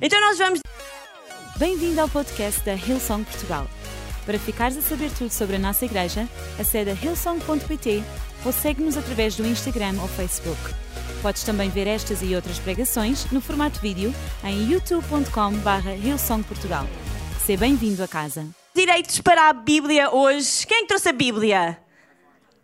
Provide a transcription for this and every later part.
Então nós vamos. Bem-vindo ao podcast da Hillsong Portugal. Para ficares a saber tudo sobre a nossa igreja, acede a hillsong.pt ou segue-nos através do Instagram ou Facebook. Podes também ver estas e outras pregações no formato vídeo em youtube.com.br hillsongportugal. Seja bem-vindo a casa. Direitos para a Bíblia hoje. Quem é trouxe a Bíblia?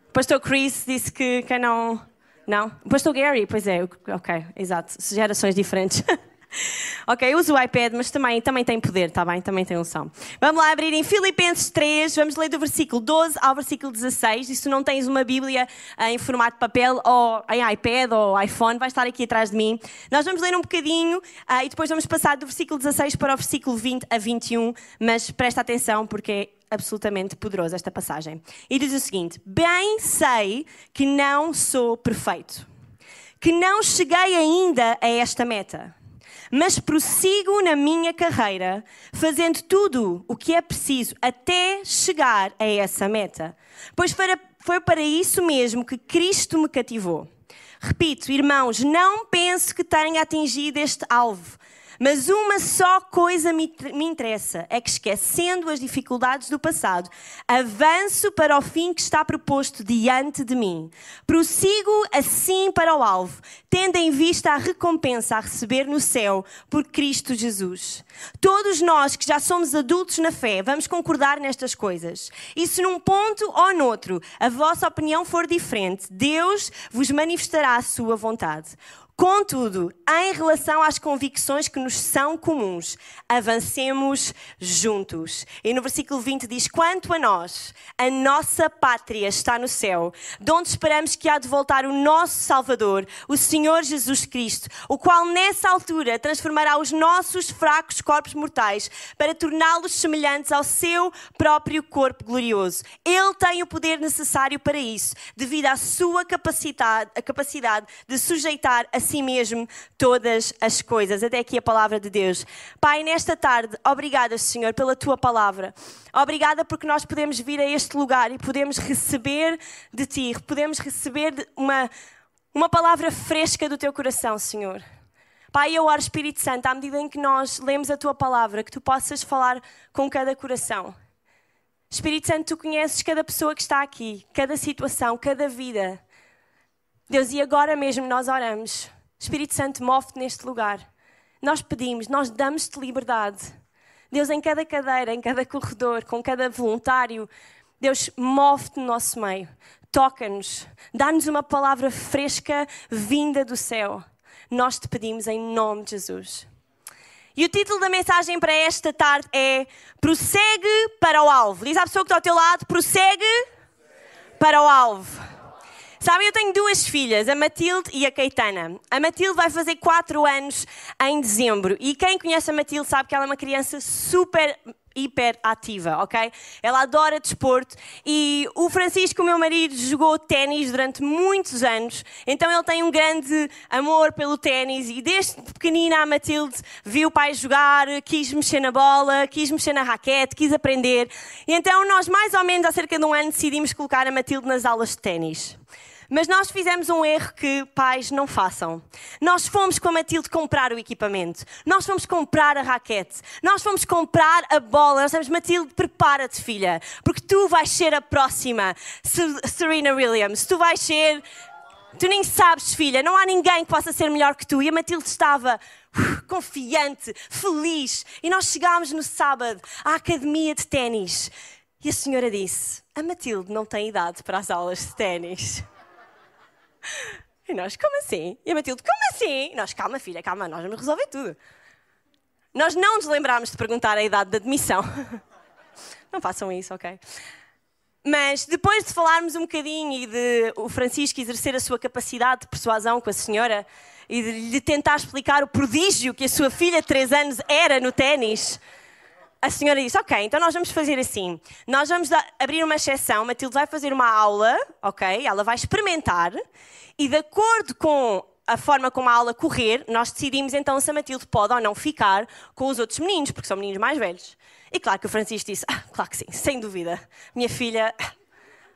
O pastor Chris disse que quem não. Não? O pastor Gary, pois é, ok, exato. Gerações diferentes. ok, uso o iPad, mas também, também tem poder, está bem? Também tem unção. Vamos lá abrir em Filipenses 3, vamos ler do versículo 12 ao versículo 16. E se não tens uma Bíblia eh, em formato de papel, ou em iPad, ou iPhone, vai estar aqui atrás de mim. Nós vamos ler um bocadinho uh, e depois vamos passar do versículo 16 para o versículo 20 a 21. Mas presta atenção porque é absolutamente poderosa esta passagem. E diz o seguinte: Bem sei que não sou perfeito, que não cheguei ainda a esta meta mas prossigo na minha carreira, fazendo tudo o que é preciso até chegar a essa meta. Pois foi para isso mesmo que Cristo me cativou. Repito, irmãos, não penso que tenha atingido este alvo. Mas uma só coisa me, interessa: é que, esquecendo as dificuldades do passado, avanço para o fim que está proposto diante de mim. Prossigo assim para o alvo, tendo em vista a recompensa a receber no céu por Cristo Jesus. Todos nós que já somos adultos na fé, vamos concordar nestas coisas. E se num ponto ou noutro a vossa opinião for diferente, Deus vos manifestará a sua vontade. Contudo, em relação às convicções que nos são comuns, avancemos juntos. E no versículo 20 diz: Quanto a nós, a nossa pátria está no céu, de onde esperamos que há de voltar o nosso Salvador, o Senhor Jesus Cristo, o qual nessa altura transformará os nossos fracos corpos mortais para torná-los semelhantes ao seu próprio corpo glorioso. Ele tem o poder necessário para isso, devido à sua capacidade, capacidade de sujeitar a si mesmo todas as coisas. Até aqui a palavra de Deus. Pai, nesta tarde, obrigada, Senhor, pela tua palavra. Obrigada porque nós podemos vir a este lugar e podemos receber de ti, podemos receber uma, uma palavra fresca do teu coração, Senhor. Pai, eu oro, Espírito Santo, à medida em que nós lemos a tua palavra, que tu possas falar com cada coração. Espírito Santo, tu conheces cada pessoa que está aqui, cada situação, cada vida. Deus, e agora mesmo nós oramos. Espírito Santo, move-te neste lugar. Nós pedimos, nós damos-te liberdade. Deus, em cada cadeira, em cada corredor, com cada voluntário, Deus, move-te no nosso meio. Toca-nos. Dá-nos uma palavra fresca vinda do céu. Nós te pedimos em nome de Jesus. E o título da mensagem para esta tarde é Prossegue para o alvo. Diz à pessoa que está ao teu lado: prossegue para o alvo. Sabem, eu tenho duas filhas, a Matilde e a Caetana. A Matilde vai fazer 4 anos em dezembro. E quem conhece a Matilde sabe que ela é uma criança super hiper ativa, ok? Ela adora desporto e o Francisco, meu marido, jogou ténis durante muitos anos, então ele tem um grande amor pelo ténis e desde pequenina a Matilde viu o pai jogar, quis mexer na bola, quis mexer na raquete, quis aprender. E então nós, mais ou menos há cerca de um ano, decidimos colocar a Matilde nas aulas de ténis. Mas nós fizemos um erro que pais não façam. Nós fomos com a Matilde comprar o equipamento. Nós fomos comprar a raquete. Nós fomos comprar a bola. Nós dissemos, Matilde, prepara-te, filha, porque tu vais ser a próxima Serena Williams. Tu vais ser. Tu nem sabes, filha, não há ninguém que possa ser melhor que tu. E a Matilde estava uh, confiante, feliz. E nós chegámos no sábado à academia de ténis. E a senhora disse: A Matilde não tem idade para as aulas de ténis. E nós, como assim? E a Matilde, como assim? E nós, calma filha, calma, nós vamos resolver tudo. Nós não nos lembrámos de perguntar a idade de admissão. Não façam isso, ok? Mas depois de falarmos um bocadinho e de o Francisco exercer a sua capacidade de persuasão com a senhora e de lhe tentar explicar o prodígio que a sua filha de 3 anos era no ténis, a senhora disse: Ok, então nós vamos fazer assim. Nós vamos abrir uma exceção. Matilde vai fazer uma aula, ok? Ela vai experimentar e, de acordo com a forma como a aula correr, nós decidimos então se a Matilde pode ou não ficar com os outros meninos, porque são meninos mais velhos. E claro que o Francisco disse: ah, Claro que sim, sem dúvida. Minha filha.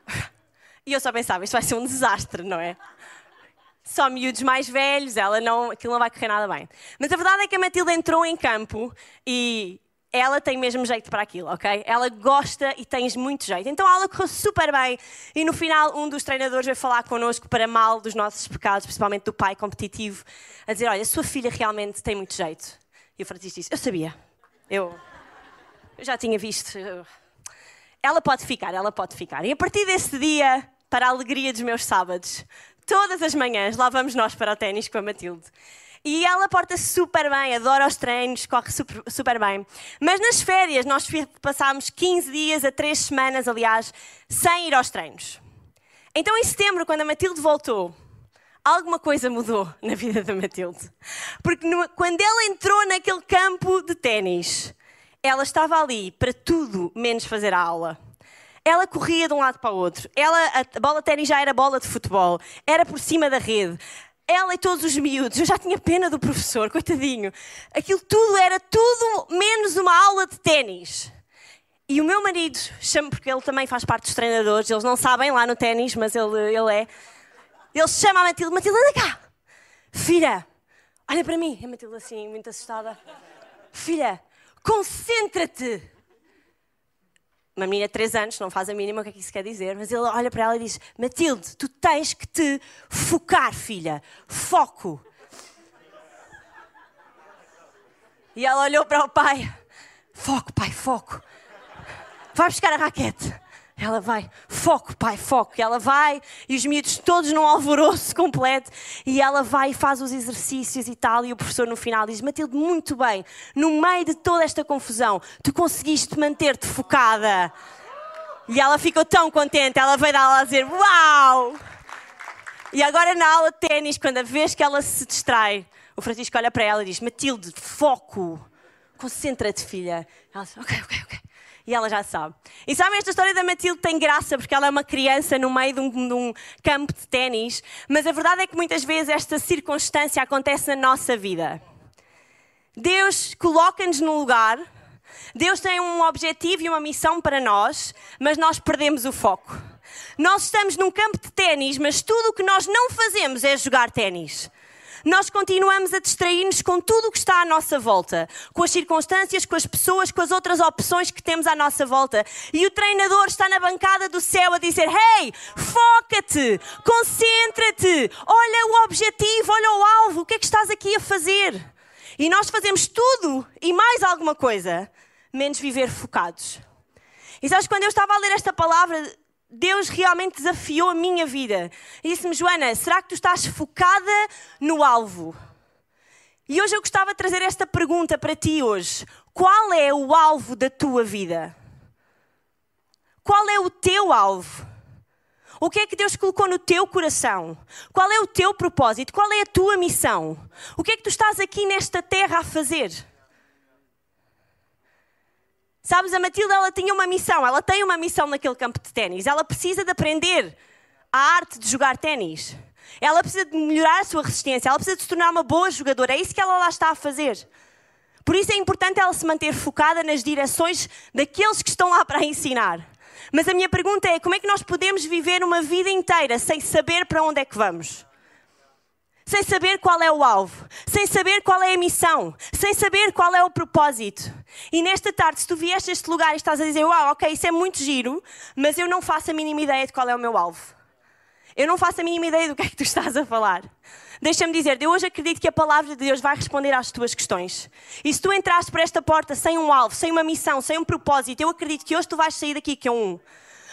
E eu só pensava: Isto vai ser um desastre, não é? só miúdos mais velhos, ela não, aquilo não vai correr nada bem. Mas a verdade é que a Matilde entrou em campo e ela tem mesmo jeito para aquilo, ok? Ela gosta e tens muito jeito. Então a aula correu super bem e no final um dos treinadores veio falar connosco para mal dos nossos pecados, principalmente do pai competitivo, a dizer, olha, a sua filha realmente tem muito jeito. E o Francisco disse, eu sabia, eu, eu já tinha visto. Ela pode ficar, ela pode ficar. E a partir desse dia, para a alegria dos meus sábados, todas as manhãs lá vamos nós para o ténis com a Matilde. E ela porta-se super bem, adora os treinos, corre super, super, bem. Mas nas férias, nós passámos 15 dias a 3 semanas, aliás, sem ir aos treinos. Então, em setembro, quando a Matilde voltou, alguma coisa mudou na vida da Matilde. Porque no, quando ela entrou naquele campo de ténis, ela estava ali para tudo menos fazer a aula. Ela corria de um lado para o outro. Ela, a bola de ténis já era bola de futebol. Era por cima da rede ela e todos os miúdos. Eu já tinha pena do professor, coitadinho. Aquilo tudo era tudo menos uma aula de ténis. E o meu marido, chama, porque ele também faz parte dos treinadores, eles não sabem lá no ténis, mas ele, ele é. Ele chama a Matilde: Matilde, anda cá. Filha, olha para mim. A Matilde assim, muito assustada. Filha, concentra-te uma menina de 3 anos, não faz a mínima o que é que isso quer dizer, mas ele olha para ela e diz: Matilde, tu tens que te focar, filha. Foco. E ela olhou para o pai: Foco, pai, foco. Vai buscar a raquete. Ela vai, foco, pai, foco. E ela vai, e os miúdos todos num alvoroço completo. E ela vai e faz os exercícios e tal. E o professor no final diz: Matilde, muito bem, no meio de toda esta confusão, tu conseguiste manter-te focada. E ela ficou tão contente. Ela veio da aula a dizer: Uau! E agora na aula de ténis, quando a vez que ela se distrai, o Francisco olha para ela e diz: Matilde, foco, concentra-te, filha. Ela diz: ok, ok e ela já sabe. E sabem, esta história da Matilde tem graça porque ela é uma criança no meio de um, de um campo de ténis, mas a verdade é que muitas vezes esta circunstância acontece na nossa vida. Deus coloca-nos num lugar, Deus tem um objetivo e uma missão para nós, mas nós perdemos o foco. Nós estamos num campo de ténis, mas tudo o que nós não fazemos é jogar ténis nós continuamos a distrair-nos com tudo o que está à nossa volta, com as circunstâncias, com as pessoas, com as outras opções que temos à nossa volta. E o treinador está na bancada do céu a dizer: Hey, foca-te, concentra-te, olha o objetivo, olha o alvo, o que é que estás aqui a fazer? E nós fazemos tudo e mais alguma coisa, menos viver focados. E sabes, quando eu estava a ler esta palavra, Deus realmente desafiou a minha vida. E disse-me, Joana, será que tu estás focada no alvo? E hoje eu gostava de trazer esta pergunta para ti hoje. Qual é o alvo da tua vida? Qual é o teu alvo? O que é que Deus colocou no teu coração? Qual é o teu propósito? Qual é a tua missão? O que é que tu estás aqui nesta terra a fazer? Sabes, a Matilda ela tinha uma missão, ela tem uma missão naquele campo de ténis. Ela precisa de aprender a arte de jogar ténis. Ela precisa de melhorar a sua resistência, ela precisa de se tornar uma boa jogadora. É isso que ela lá está a fazer. Por isso é importante ela se manter focada nas direções daqueles que estão lá para ensinar. Mas a minha pergunta é: como é que nós podemos viver uma vida inteira sem saber para onde é que vamos? Sem saber qual é o alvo, sem saber qual é a missão, sem saber qual é o propósito. E nesta tarde, se tu vieste a este lugar e estás a dizer, uau, ok, isso é muito giro, mas eu não faço a mínima ideia de qual é o meu alvo. Eu não faço a mínima ideia do que é que tu estás a falar. Deixa-me dizer, eu hoje acredito que a palavra de Deus vai responder às tuas questões. E se tu entraste por esta porta sem um alvo, sem uma missão, sem um propósito, eu acredito que hoje tu vais sair daqui que é um.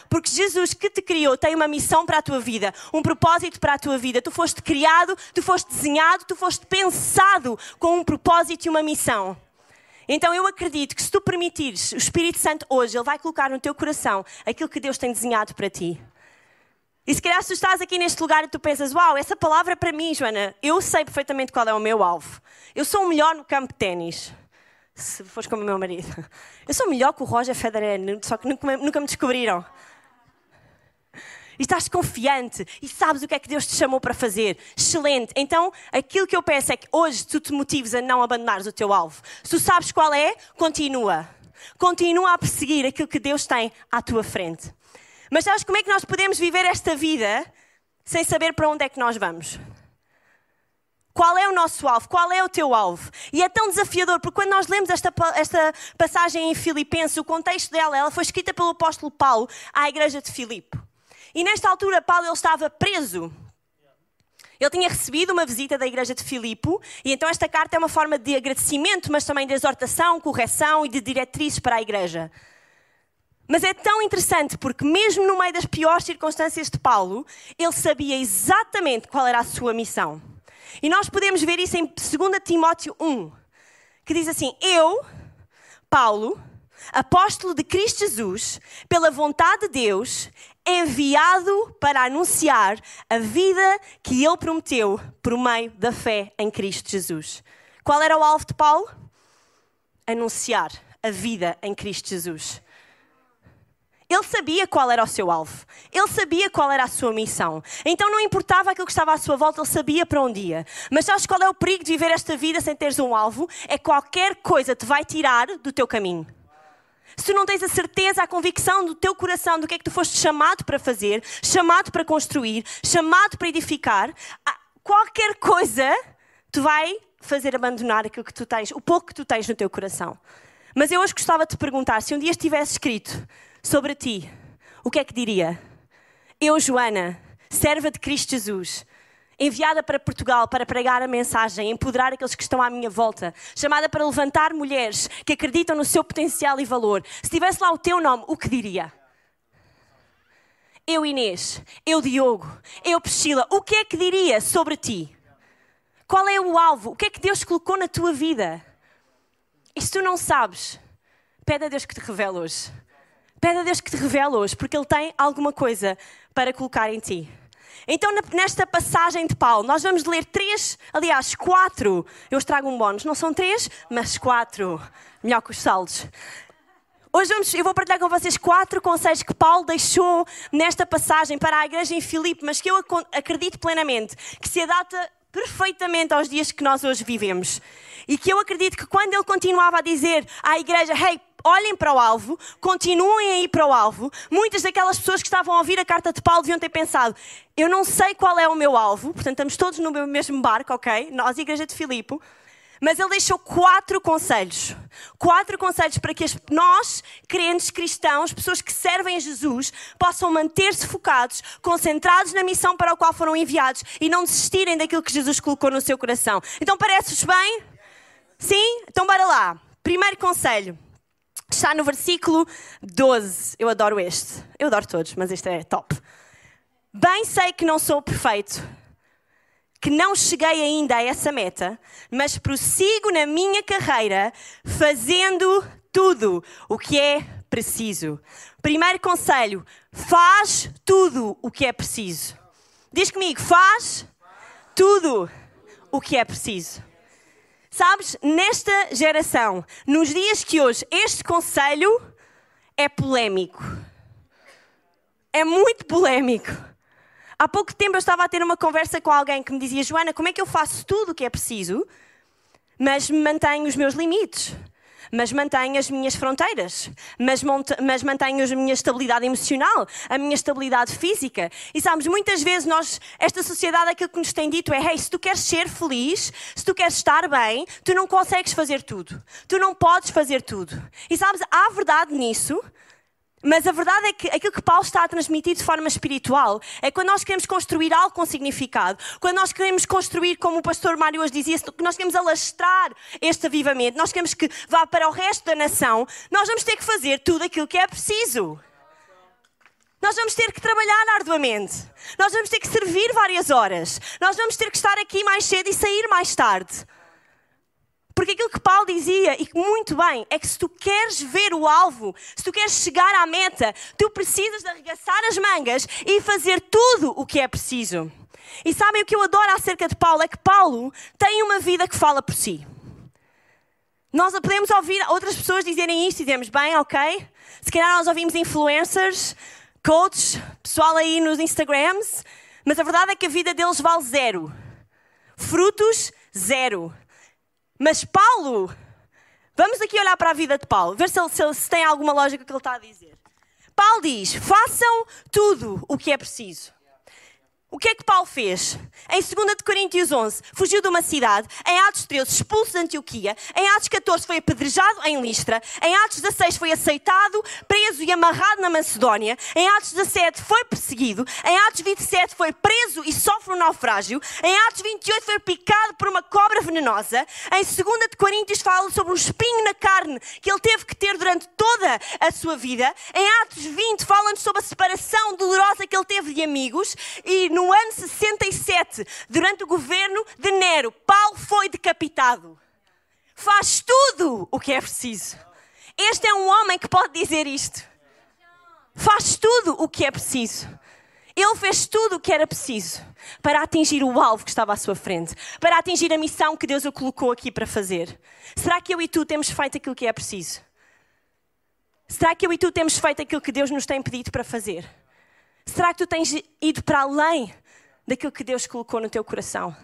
Porque Jesus que te criou tem uma missão para a tua vida, um propósito para a tua vida. Tu foste criado, tu foste desenhado, tu foste pensado com um propósito e uma missão. Então eu acredito que se tu permitires, o Espírito Santo hoje, ele vai colocar no teu coração aquilo que Deus tem desenhado para ti. E se calhar se tu estás aqui neste lugar e tu pensas, uau, essa palavra é para mim, Joana, eu sei perfeitamente qual é o meu alvo. Eu sou o melhor no campo de ténis. Se fores como o meu marido. Eu sou melhor que o Roger Federer, só que nunca me descobriram e estás confiante e sabes o que é que Deus te chamou para fazer. Excelente. Então, aquilo que eu peço é que hoje tu te motives a não abandonares o teu alvo. Se tu sabes qual é, continua. Continua a perseguir aquilo que Deus tem à tua frente. Mas sabes como é que nós podemos viver esta vida sem saber para onde é que nós vamos? Qual é o nosso alvo? Qual é o teu alvo? E é tão desafiador, porque quando nós lemos esta, esta passagem em Filipenses, o contexto dela, ela foi escrita pelo apóstolo Paulo à igreja de Filipe. E nesta altura, Paulo ele estava preso. Ele tinha recebido uma visita da igreja de Filipe, e então esta carta é uma forma de agradecimento, mas também de exortação, correção e de diretrizes para a igreja. Mas é tão interessante porque, mesmo no meio das piores circunstâncias de Paulo, ele sabia exatamente qual era a sua missão. E nós podemos ver isso em 2 Timóteo 1, que diz assim: Eu, Paulo, apóstolo de Cristo Jesus, pela vontade de Deus, enviado para anunciar a vida que ele prometeu por meio da fé em Cristo Jesus. Qual era o alvo de Paulo? Anunciar a vida em Cristo Jesus. Ele sabia qual era o seu alvo. Ele sabia qual era a sua missão. Então não importava aquilo que estava à sua volta, ele sabia para onde ia. Mas sabes qual é o perigo de viver esta vida sem teres um alvo? É qualquer coisa te vai tirar do teu caminho. Se tu não tens a certeza, a convicção do teu coração do que é que tu foste chamado para fazer, chamado para construir, chamado para edificar, qualquer coisa te vai fazer abandonar aquilo que tu tens, o pouco que tu tens no teu coração. Mas eu hoje gostava de te perguntar, se um dia estivesse escrito sobre ti, o que é que diria? Eu, Joana, serva de Cristo Jesus, enviada para Portugal para pregar a mensagem, empoderar aqueles que estão à minha volta, chamada para levantar mulheres que acreditam no seu potencial e valor. Se tivesse lá o teu nome, o que diria? Eu, Inês, eu, Diogo, eu, Priscila, o que é que diria sobre ti? Qual é o alvo? O que é que Deus colocou na tua vida? E se tu não sabes, pede a Deus que te revele hoje. Pede a Deus que te revele hoje, porque Ele tem alguma coisa para colocar em ti. Então, nesta passagem de Paulo, nós vamos ler três, aliás, quatro. Eu trago um bónus, não são três, mas quatro. Melhor que os saldos. Hoje vamos, eu vou partilhar com vocês quatro conselhos que Paulo deixou nesta passagem para a igreja em Filipe, mas que eu acredito plenamente que se adapta perfeitamente aos dias que nós hoje vivemos. E que eu acredito que quando ele continuava a dizer à igreja: Hey, olhem para o alvo, continuem a ir para o alvo. Muitas daquelas pessoas que estavam a ouvir a carta de Paulo deviam ter pensado: eu não sei qual é o meu alvo, portanto estamos todos no mesmo barco, ok? Nós, Igreja de Filipe. Mas ele deixou quatro conselhos. Quatro conselhos para que nós, crentes cristãos, pessoas que servem a Jesus, possam manter-se focados, concentrados na missão para a qual foram enviados e não desistirem daquilo que Jesus colocou no seu coração. Então, parece-vos bem? Sim? Então, bora lá. Primeiro conselho. Está no versículo 12. Eu adoro este. Eu adoro todos, mas este é top. Bem sei que não sou perfeito, que não cheguei ainda a essa meta, mas prossigo na minha carreira fazendo tudo o que é preciso. Primeiro conselho: faz tudo o que é preciso. Diz comigo, faz tudo o que é preciso. Sabes, nesta geração, nos dias que hoje, este conselho é polémico. É muito polémico. Há pouco tempo eu estava a ter uma conversa com alguém que me dizia: Joana, como é que eu faço tudo o que é preciso, mas mantenho os meus limites? mas mantenho as minhas fronteiras, mas, mas mantenho a minha estabilidade emocional, a minha estabilidade física. E sabes, muitas vezes nós, esta sociedade, aquilo que nos tem dito é: hey, se tu queres ser feliz, se tu queres estar bem, tu não consegues fazer tudo. Tu não podes fazer tudo. E sabes, há verdade nisso, mas a verdade é que aquilo que Paulo está a transmitir de forma espiritual é quando nós queremos construir algo com significado, quando nós queremos construir, como o pastor Mário hoje dizia, que nós queremos alastrar este avivamento, nós queremos que vá para o resto da nação, nós vamos ter que fazer tudo aquilo que é preciso. Nós vamos ter que trabalhar arduamente. Nós vamos ter que servir várias horas. Nós vamos ter que estar aqui mais cedo e sair mais tarde. Porque aquilo que Paulo dizia, e muito bem, é que se tu queres ver o alvo, se tu queres chegar à meta, tu precisas de arregaçar as mangas e fazer tudo o que é preciso. E sabem o que eu adoro acerca de Paulo? É que Paulo tem uma vida que fala por si. Nós podemos ouvir outras pessoas dizerem isto e dizemos, bem, ok. Se calhar nós ouvimos influencers, coaches, pessoal aí nos Instagrams, mas a verdade é que a vida deles vale zero. Frutos, zero. Mas Paulo, vamos aqui olhar para a vida de Paulo, ver se, ele, se, se tem alguma lógica que ele está a dizer. Paulo diz: façam tudo o que é preciso. O que é que Paulo fez? Em 2 Coríntios 11, fugiu de uma cidade. Em Atos 13, expulso de Antioquia. Em Atos 14, foi apedrejado em Listra. Em Atos 16, foi aceitado, preso e amarrado na Macedónia. Em Atos 17, foi perseguido. Em Atos 27, foi preso e sofre um naufrágio. Em Atos 28, foi picado por uma cobra venenosa. Em 2 Coríntios, fala sobre um espinho na carne que ele teve que ter durante toda a sua vida. Em Atos 20, fala-nos sobre a separação dolorosa que ele teve de amigos. E no ano 67, durante o governo de Nero, Paulo foi decapitado. Faz tudo o que é preciso. Este é um homem que pode dizer isto. Faz tudo o que é preciso. Ele fez tudo o que era preciso para atingir o alvo que estava à sua frente, para atingir a missão que Deus o colocou aqui para fazer. Será que eu e tu temos feito aquilo que é preciso? Será que eu e tu temos feito aquilo que Deus nos tem pedido para fazer? Será que tu tens ido para além daquilo que Deus colocou no teu coração?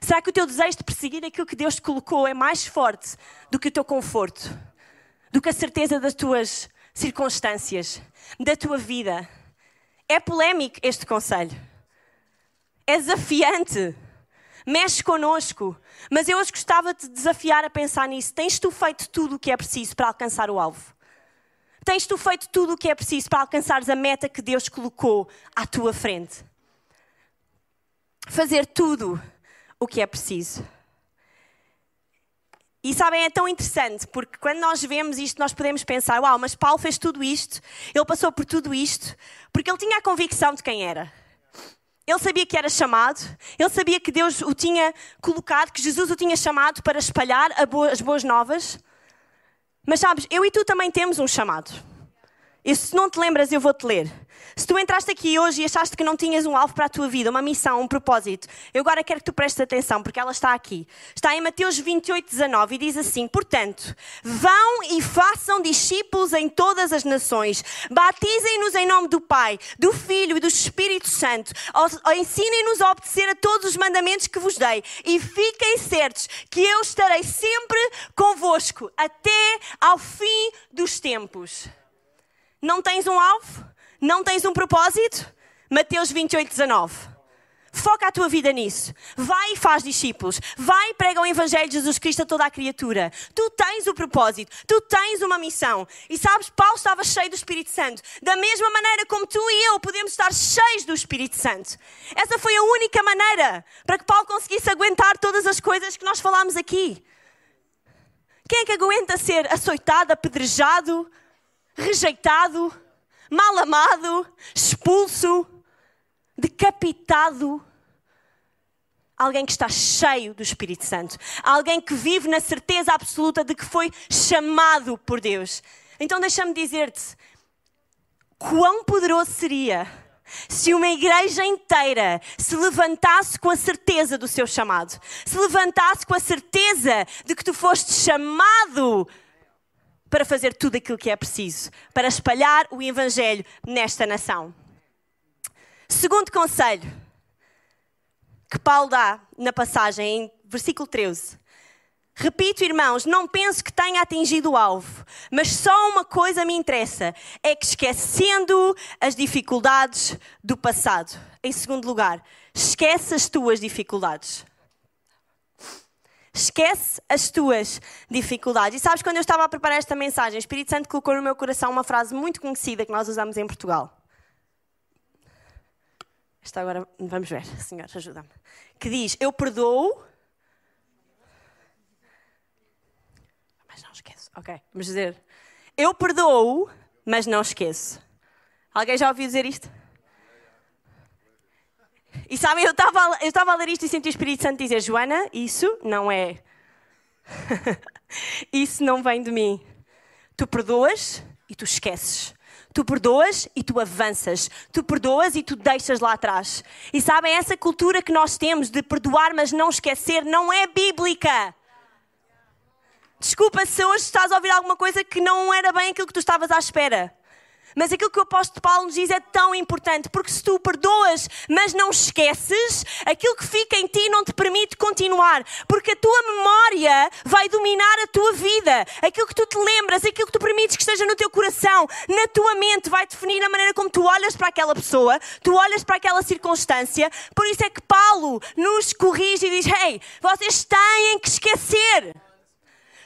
Será que o teu desejo de perseguir aquilo que Deus te colocou é mais forte do que o teu conforto? Do que a certeza das tuas circunstâncias, da tua vida? É polémico este conselho. É desafiante. Mexe connosco. Mas eu hoje gostava de desafiar a pensar nisso. Tens tu feito tudo o que é preciso para alcançar o alvo? Tens tu feito tudo o que é preciso para alcançares a meta que Deus colocou à tua frente? Fazer tudo o que é preciso. E sabem, é tão interessante, porque quando nós vemos isto, nós podemos pensar: uau, mas Paulo fez tudo isto, ele passou por tudo isto, porque ele tinha a convicção de quem era. Ele sabia que era chamado, ele sabia que Deus o tinha colocado, que Jesus o tinha chamado para espalhar as boas novas. Mas sabes, eu e tu também temos um chamado. E se não te lembras, eu vou-te ler. Se tu entraste aqui hoje e achaste que não tinhas um alvo para a tua vida, uma missão, um propósito, eu agora quero que tu prestes atenção, porque ela está aqui. Está em Mateus 28, 19 e diz assim: Portanto, vão e façam discípulos em todas as nações, batizem-nos em nome do Pai, do Filho e do Espírito Santo, ensinem-nos a obedecer a todos os mandamentos que vos dei e fiquem certos que eu estarei sempre convosco até ao fim dos tempos. Não tens um alvo? Não tens um propósito? Mateus 28, 19. Foca a tua vida nisso. Vai e faz discípulos. Vai e prega o Evangelho de Jesus Cristo a toda a criatura. Tu tens o propósito. Tu tens uma missão. E sabes, Paulo estava cheio do Espírito Santo. Da mesma maneira como tu e eu podemos estar cheios do Espírito Santo. Essa foi a única maneira para que Paulo conseguisse aguentar todas as coisas que nós falámos aqui. Quem é que aguenta ser açoitado, apedrejado, rejeitado, mal amado, expulso, decapitado. Alguém que está cheio do Espírito Santo. Alguém que vive na certeza absoluta de que foi chamado por Deus. Então deixa-me dizer-te: quão poderoso seria se uma igreja inteira se levantasse com a certeza do seu chamado, se levantasse com a certeza de que tu foste chamado para fazer tudo aquilo que é preciso para espalhar o Evangelho nesta nação. Segundo conselho que Paulo dá na passagem, em versículo 13. Repito, irmãos, não penso que tenha atingido o alvo, mas só uma coisa me interessa: é que esquecendo as dificuldades do passado. Em segundo lugar, esquece as tuas dificuldades. Esquece as tuas dificuldades. E sabes, quando eu estava a preparar esta mensagem, o Espírito Santo colocou no meu coração uma frase muito conhecida que nós usamos em Portugal. Esta agora, vamos ver, Senhor, ajuda-me. Que diz: Eu perdoo. Mas não esqueço. Ok, vamos dizer: Eu perdoo, mas não esqueço. Alguém já ouviu dizer isto? E sabem, eu estava, eu estava a ler isto e senti o Espírito Santo dizer: Joana, isso não é. isso não vem de mim. Tu perdoas e tu esqueces. Tu perdoas e tu avanças. Tu perdoas e tu deixas lá atrás. E sabem, essa cultura que nós temos de perdoar, mas não esquecer, não é bíblica. Desculpa se hoje estás a ouvir alguma coisa que não era bem aquilo que tu estavas à espera. Mas aquilo que o apóstolo Paulo nos diz é tão importante, porque se tu perdoas, mas não esqueces, aquilo que fica em ti não te permite continuar, porque a tua memória vai dominar a tua vida. Aquilo que tu te lembras, aquilo que tu permites que esteja no teu coração, na tua mente, vai definir a maneira como tu olhas para aquela pessoa, tu olhas para aquela circunstância. Por isso é que Paulo nos corrige e diz: Hey, vocês têm que esquecer.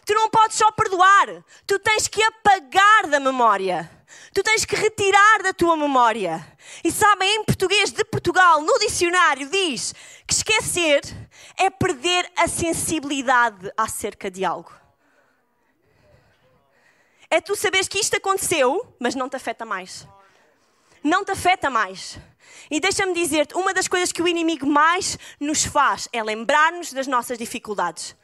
Tu não podes só perdoar, tu tens que apagar da memória. Tu tens que retirar da tua memória. E sabem, em português de Portugal, no dicionário, diz que esquecer é perder a sensibilidade acerca de algo. É tu saberes que isto aconteceu, mas não te afeta mais. Não te afeta mais. E deixa-me dizer-te, uma das coisas que o inimigo mais nos faz é lembrar-nos das nossas dificuldades.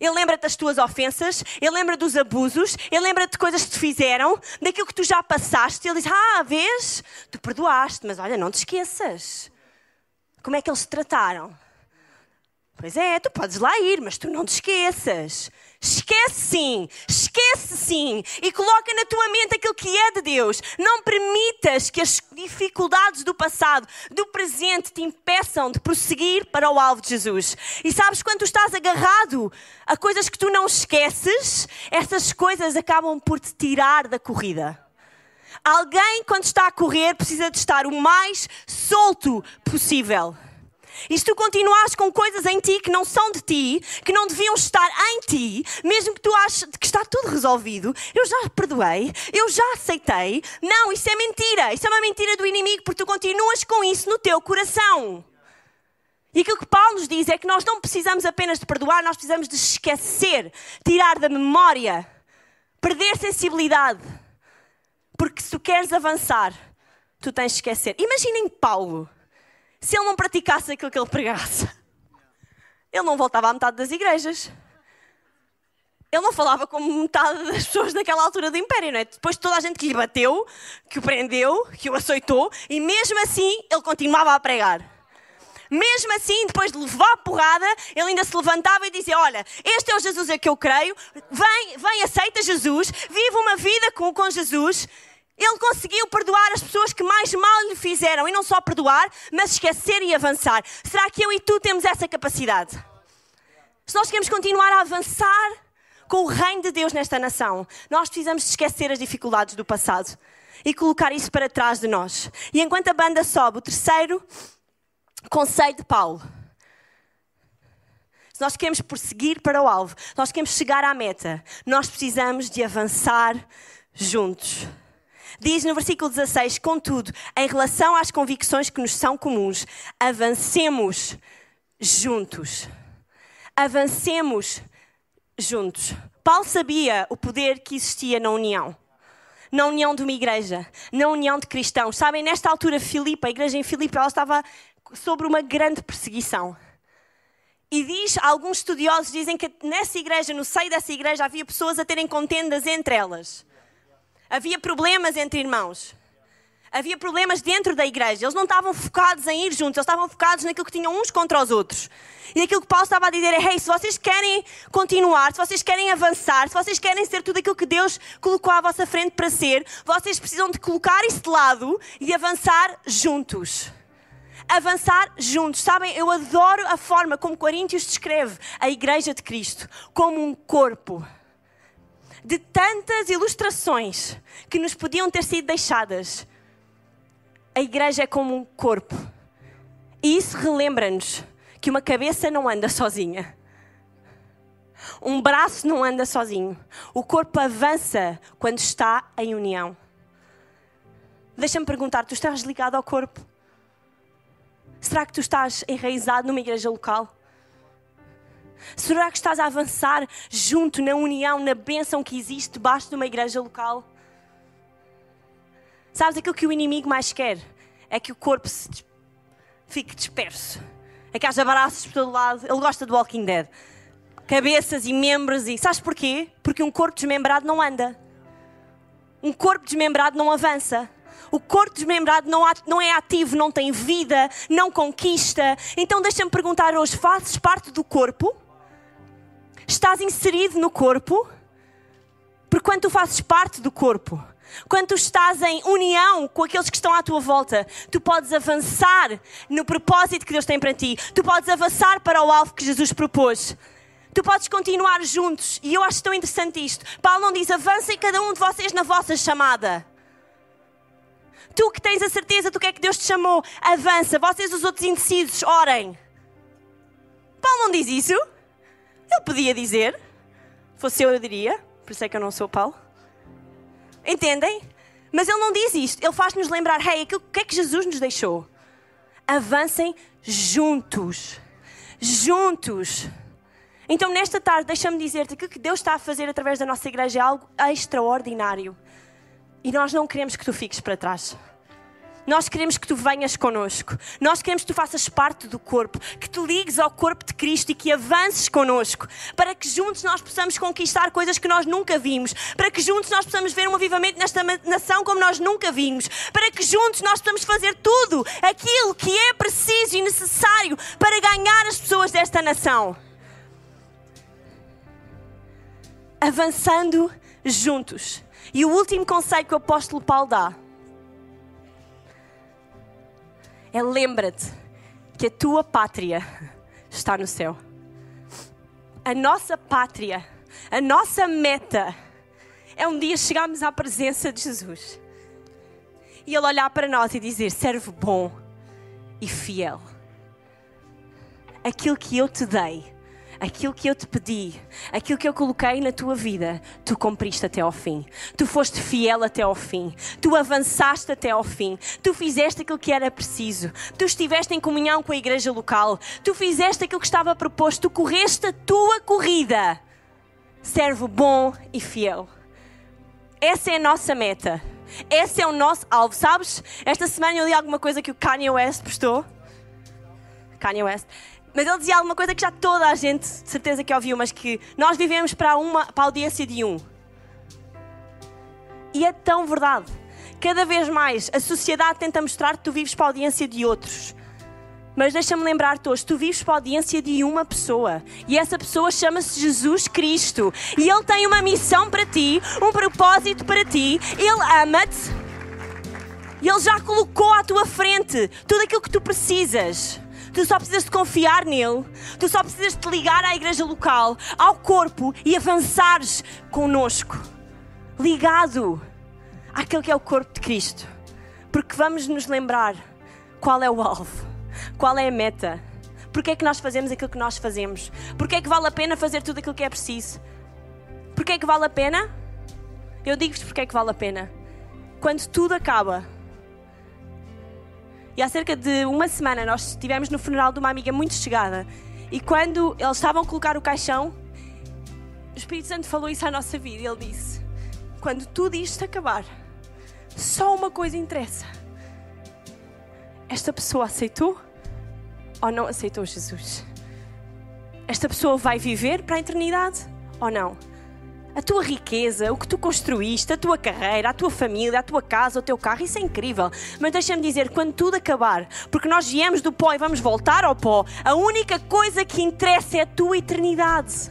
Ele lembra-te das tuas ofensas, ele lembra dos abusos, ele lembra-te de coisas que te fizeram, daquilo que tu já passaste. Ele diz: Ah, vês? Tu perdoaste, mas olha, não te esqueças. Como é que eles te trataram? Pois é, tu podes lá ir, mas tu não te esqueças. Esquece sim, esquece sim e coloca na tua mente aquilo que é de Deus. Não permitas que as dificuldades do passado, do presente, te impeçam de prosseguir para o alvo de Jesus. E sabes, quando tu estás agarrado a coisas que tu não esqueces, essas coisas acabam por te tirar da corrida. Alguém, quando está a correr, precisa de estar o mais solto possível. E se tu continuares com coisas em ti que não são de ti, que não deviam estar em ti, mesmo que tu aches que está tudo resolvido, eu já perdoei, eu já aceitei. Não, isso é mentira. Isso é uma mentira do inimigo, porque tu continuas com isso no teu coração. E aquilo que Paulo nos diz é que nós não precisamos apenas de perdoar, nós precisamos de esquecer, tirar da memória, perder sensibilidade. Porque se tu queres avançar, tu tens de esquecer. Imaginem Paulo se ele não praticasse aquilo que ele pregasse, ele não voltava à metade das igrejas. Ele não falava como metade das pessoas naquela altura do Império, não é? Depois de toda a gente que lhe bateu, que o prendeu, que o aceitou, e mesmo assim ele continuava a pregar. Mesmo assim, depois de levar a porrada, ele ainda se levantava e dizia: Olha, este é o Jesus a que eu creio, vem, vem, aceita Jesus, vive uma vida com, com Jesus, ele conseguiu perdoar as pessoas que mais mal lhe fizeram e não só perdoar, mas esquecer e avançar. Será que eu e tu temos essa capacidade? Se nós queremos continuar a avançar com o reino de Deus nesta nação, nós precisamos esquecer as dificuldades do passado e colocar isso para trás de nós. E enquanto a banda sobe, o terceiro conselho de Paulo. Se nós queremos prosseguir para o alvo, nós queremos chegar à meta, nós precisamos de avançar juntos. Diz no versículo 16: Contudo, em relação às convicções que nos são comuns, avancemos juntos. Avancemos juntos. Paulo sabia o poder que existia na união. Na união de uma igreja, na união de cristãos. Sabem, nesta altura, Filipe, a igreja em Filipe, ela estava sobre uma grande perseguição. E diz, alguns estudiosos dizem que nessa igreja, no seio dessa igreja, havia pessoas a terem contendas entre elas. Havia problemas entre irmãos. Havia problemas dentro da igreja. Eles não estavam focados em ir juntos, eles estavam focados naquilo que tinham uns contra os outros. E aquilo que Paulo estava a dizer é: hey, se vocês querem continuar, se vocês querem avançar, se vocês querem ser tudo aquilo que Deus colocou à vossa frente para ser, vocês precisam de colocar isso de lado e avançar juntos. Avançar juntos. Sabem, eu adoro a forma como Coríntios descreve a igreja de Cristo como um corpo de tantas ilustrações que nos podiam ter sido deixadas, a igreja é como um corpo. E isso relembra-nos que uma cabeça não anda sozinha. Um braço não anda sozinho. O corpo avança quando está em união. Deixa-me perguntar: tu estás ligado ao corpo? Será que tu estás enraizado numa igreja local? Será que estás a avançar junto na união, na bênção que existe debaixo de uma igreja local? Sabes aquilo que o inimigo mais quer? É que o corpo se fique disperso. É que haja braços por todo lado. Ele gosta do Walking Dead. Cabeças e membros e. Sabes porquê? Porque um corpo desmembrado não anda. Um corpo desmembrado não avança. O corpo desmembrado não, não é ativo, não tem vida, não conquista. Então deixa-me perguntar hoje: fazes parte do corpo? Estás inserido no corpo? Porque quando tu fazes parte do corpo, quando tu estás em união com aqueles que estão à tua volta, tu podes avançar no propósito que Deus tem para ti. Tu podes avançar para o alvo que Jesus propôs. Tu podes continuar juntos. E eu acho tão interessante isto. Paulo não diz avancem cada um de vocês na vossa chamada. Tu que tens a certeza do que é que Deus te chamou, avança. Vocês, os outros indecisos, orem. Paulo não diz isso. Ele podia dizer. Fosse eu, eu diria. Por isso é que eu não sou Paulo. Entendem? Mas ele não diz isto. Ele faz-nos lembrar: hey, aquilo que é que Jesus nos deixou? Avancem juntos. Juntos. Então, nesta tarde, deixa-me dizer-te que o que Deus está a fazer através da nossa igreja é algo extraordinário. E nós não queremos que tu fiques para trás. Nós queremos que tu venhas connosco. Nós queremos que tu faças parte do corpo, que te ligues ao corpo de Cristo e que avances connosco, para que juntos nós possamos conquistar coisas que nós nunca vimos, para que juntos nós possamos ver um avivamento nesta nação como nós nunca vimos, para que juntos nós possamos fazer tudo aquilo que é preciso e necessário para ganhar as pessoas desta nação. Avançando juntos. E o último conselho que o apóstolo Paulo dá é lembra-te que a tua pátria está no céu. A nossa pátria, a nossa meta é um dia chegarmos à presença de Jesus e Ele olhar para nós e dizer: servo bom e fiel. Aquilo que eu te dei aquilo que eu te pedi, aquilo que eu coloquei na tua vida, tu cumpriste até ao fim. Tu foste fiel até ao fim. Tu avançaste até ao fim. Tu fizeste aquilo que era preciso. Tu estiveste em comunhão com a igreja local. Tu fizeste aquilo que estava proposto. Tu correste a tua corrida. Servo bom e fiel. Essa é a nossa meta. Esse é o nosso alvo. Sabes? Esta semana eu li alguma coisa que o Kanye West postou. Kanye West mas ele dizia alguma coisa que já toda a gente, de certeza que ouviu, mas que nós vivemos para, uma, para a audiência de um. E é tão verdade. Cada vez mais a sociedade tenta mostrar que tu vives para a audiência de outros. Mas deixa-me lembrar-te hoje, tu vives para a audiência de uma pessoa. E essa pessoa chama-se Jesus Cristo. E Ele tem uma missão para ti, um propósito para ti. Ele ama-te. E Ele já colocou à tua frente tudo aquilo que tu precisas. Tu só precisas de confiar nele. Tu só precisas de ligar à igreja local, ao corpo e avançares connosco. Ligado àquele que é o corpo de Cristo. Porque vamos nos lembrar qual é o alvo, qual é a meta. Porque é que nós fazemos aquilo que nós fazemos? Porque é que vale a pena fazer tudo aquilo que é preciso? Porque é que vale a pena? Eu digo-vos porque é que vale a pena. Quando tudo acaba, e há cerca de uma semana nós estivemos no funeral de uma amiga muito chegada. E quando eles estavam a colocar o caixão, o Espírito Santo falou isso à nossa vida. Ele disse: Quando tudo isto acabar, só uma coisa interessa. Esta pessoa aceitou ou não aceitou Jesus? Esta pessoa vai viver para a eternidade ou não? A tua riqueza, o que tu construíste, a tua carreira, a tua família, a tua casa, o teu carro, isso é incrível. Mas deixa-me dizer, quando tudo acabar, porque nós viemos do pó e vamos voltar ao pó, a única coisa que interessa é a tua eternidade.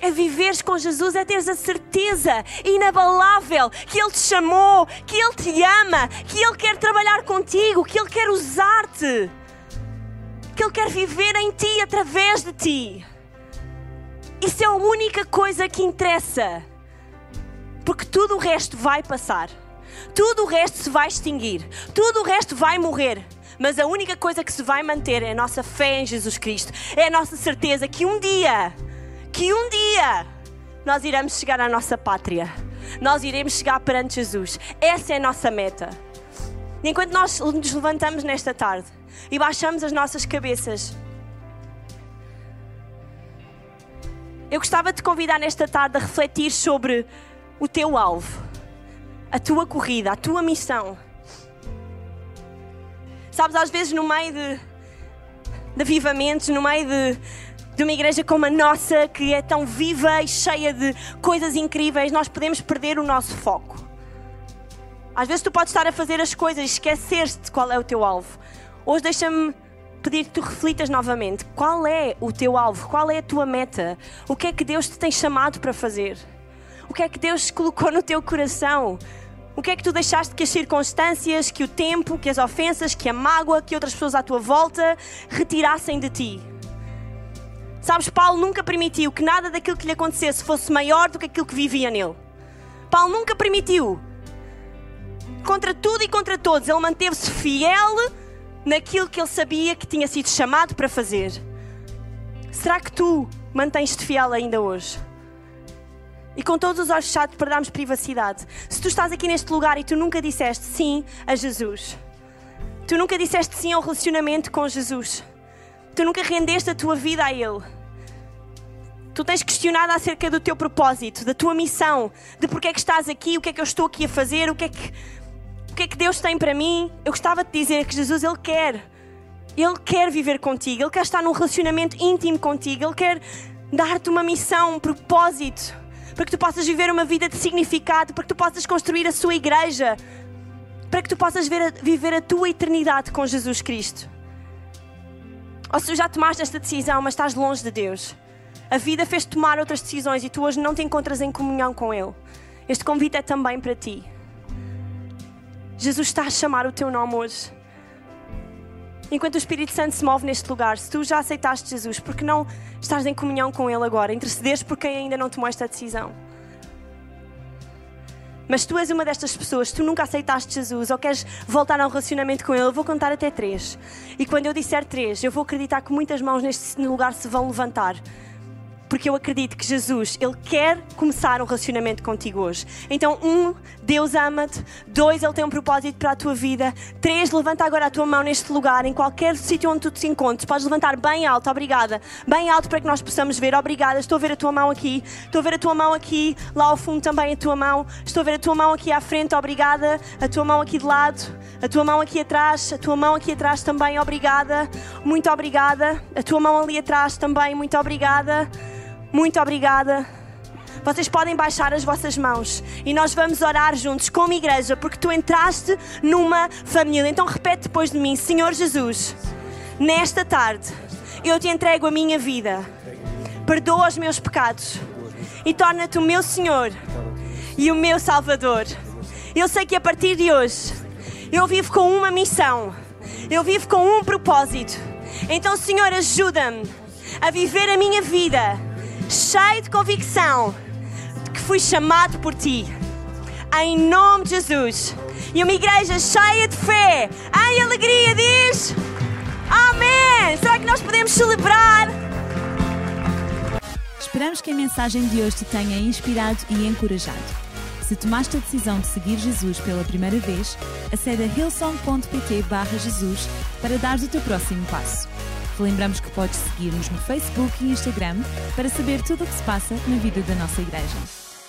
É viveres com Jesus, é teres a certeza inabalável que Ele te chamou, que Ele te ama, que Ele quer trabalhar contigo, que Ele quer usar-te, que Ele quer viver em ti, através de ti. Isso é a única coisa que interessa. Porque tudo o resto vai passar. Tudo o resto se vai extinguir. Tudo o resto vai morrer. Mas a única coisa que se vai manter é a nossa fé em Jesus Cristo. É a nossa certeza que um dia, que um dia, nós iremos chegar à nossa pátria. Nós iremos chegar perante Jesus. Essa é a nossa meta. E enquanto nós nos levantamos nesta tarde e baixamos as nossas cabeças Eu gostava de convidar nesta tarde a refletir sobre o teu alvo, a tua corrida, a tua missão. Sabes, às vezes no meio de, de avivamentos, no meio de, de uma igreja como a nossa, que é tão viva e cheia de coisas incríveis, nós podemos perder o nosso foco. Às vezes tu podes estar a fazer as coisas e esquecer-te qual é o teu alvo. Hoje deixa-me pedir que tu reflitas novamente. Qual é o teu alvo? Qual é a tua meta? O que é que Deus te tem chamado para fazer? O que é que Deus colocou no teu coração? O que é que tu deixaste que as circunstâncias, que o tempo, que as ofensas, que a mágoa, que outras pessoas à tua volta retirassem de ti? Sabes, Paulo nunca permitiu que nada daquilo que lhe acontecesse fosse maior do que aquilo que vivia nele. Paulo nunca permitiu. Contra tudo e contra todos, ele manteve-se fiel naquilo que ele sabia que tinha sido chamado para fazer. Será que tu mantens-te fiel ainda hoje? E com todos os olhos fechados para darmos privacidade. Se tu estás aqui neste lugar e tu nunca disseste sim a Jesus, tu nunca disseste sim ao relacionamento com Jesus, tu nunca rendeste a tua vida a Ele, tu tens questionado acerca do teu propósito, da tua missão, de porque é que estás aqui, o que é que eu estou aqui a fazer, o que é que, que, é que Deus tem para mim, eu gostava de dizer que Jesus, Ele quer. Ele quer viver contigo, Ele quer estar num relacionamento íntimo contigo, Ele quer dar-te uma missão, um propósito para que tu possas viver uma vida de significado, para que tu possas construir a sua igreja, para que tu possas viver a tua eternidade com Jesus Cristo. Ou se já tomaste esta decisão, mas estás longe de Deus, a vida fez tomar outras decisões e tu hoje não te encontras em comunhão com Ele. Este convite é também para ti. Jesus está a chamar o teu nome hoje. Enquanto o Espírito Santo se move neste lugar, se tu já aceitaste Jesus, porque não estás em comunhão com Ele agora? Intercedes por quem ainda não tomou esta decisão. Mas tu és uma destas pessoas, tu nunca aceitaste Jesus ou queres voltar a um relacionamento com Ele, eu vou contar até três. E quando eu disser três, eu vou acreditar que muitas mãos neste lugar se vão levantar porque eu acredito que Jesus, Ele quer começar um relacionamento contigo hoje. Então, um, Deus ama-te. Dois, Ele tem um propósito para a tua vida. Três, levanta agora a tua mão neste lugar, em qualquer sítio onde tu te encontres. Podes levantar bem alto, obrigada. Bem alto para que nós possamos ver, obrigada. Estou a ver a tua mão aqui. Estou a ver a tua mão aqui. Lá ao fundo também a tua mão. Estou a ver a tua mão aqui à frente, obrigada. A tua mão aqui de lado. A tua mão aqui atrás. A tua mão aqui atrás também, obrigada. Muito obrigada. A tua mão ali atrás também, muito obrigada. Muito obrigada. Vocês podem baixar as vossas mãos e nós vamos orar juntos como igreja, porque tu entraste numa família. Então repete depois de mim: Senhor Jesus, nesta tarde eu te entrego a minha vida, perdoa os meus pecados e torna-te o meu Senhor e o meu Salvador. Eu sei que a partir de hoje eu vivo com uma missão, eu vivo com um propósito. Então, Senhor, ajuda-me a viver a minha vida cheio de convicção que fui chamado por ti. Em nome de Jesus. E uma igreja cheia de fé, em alegria, diz: Amém. Será que nós podemos celebrar? Esperamos que a mensagem de hoje te tenha inspirado e encorajado. Se tomaste a decisão de seguir Jesus pela primeira vez, acede a hillsong.pt Jesus para dar o teu próximo passo. Te lembramos que podes seguir-nos no Facebook e Instagram para saber tudo o que se passa na vida da nossa igreja.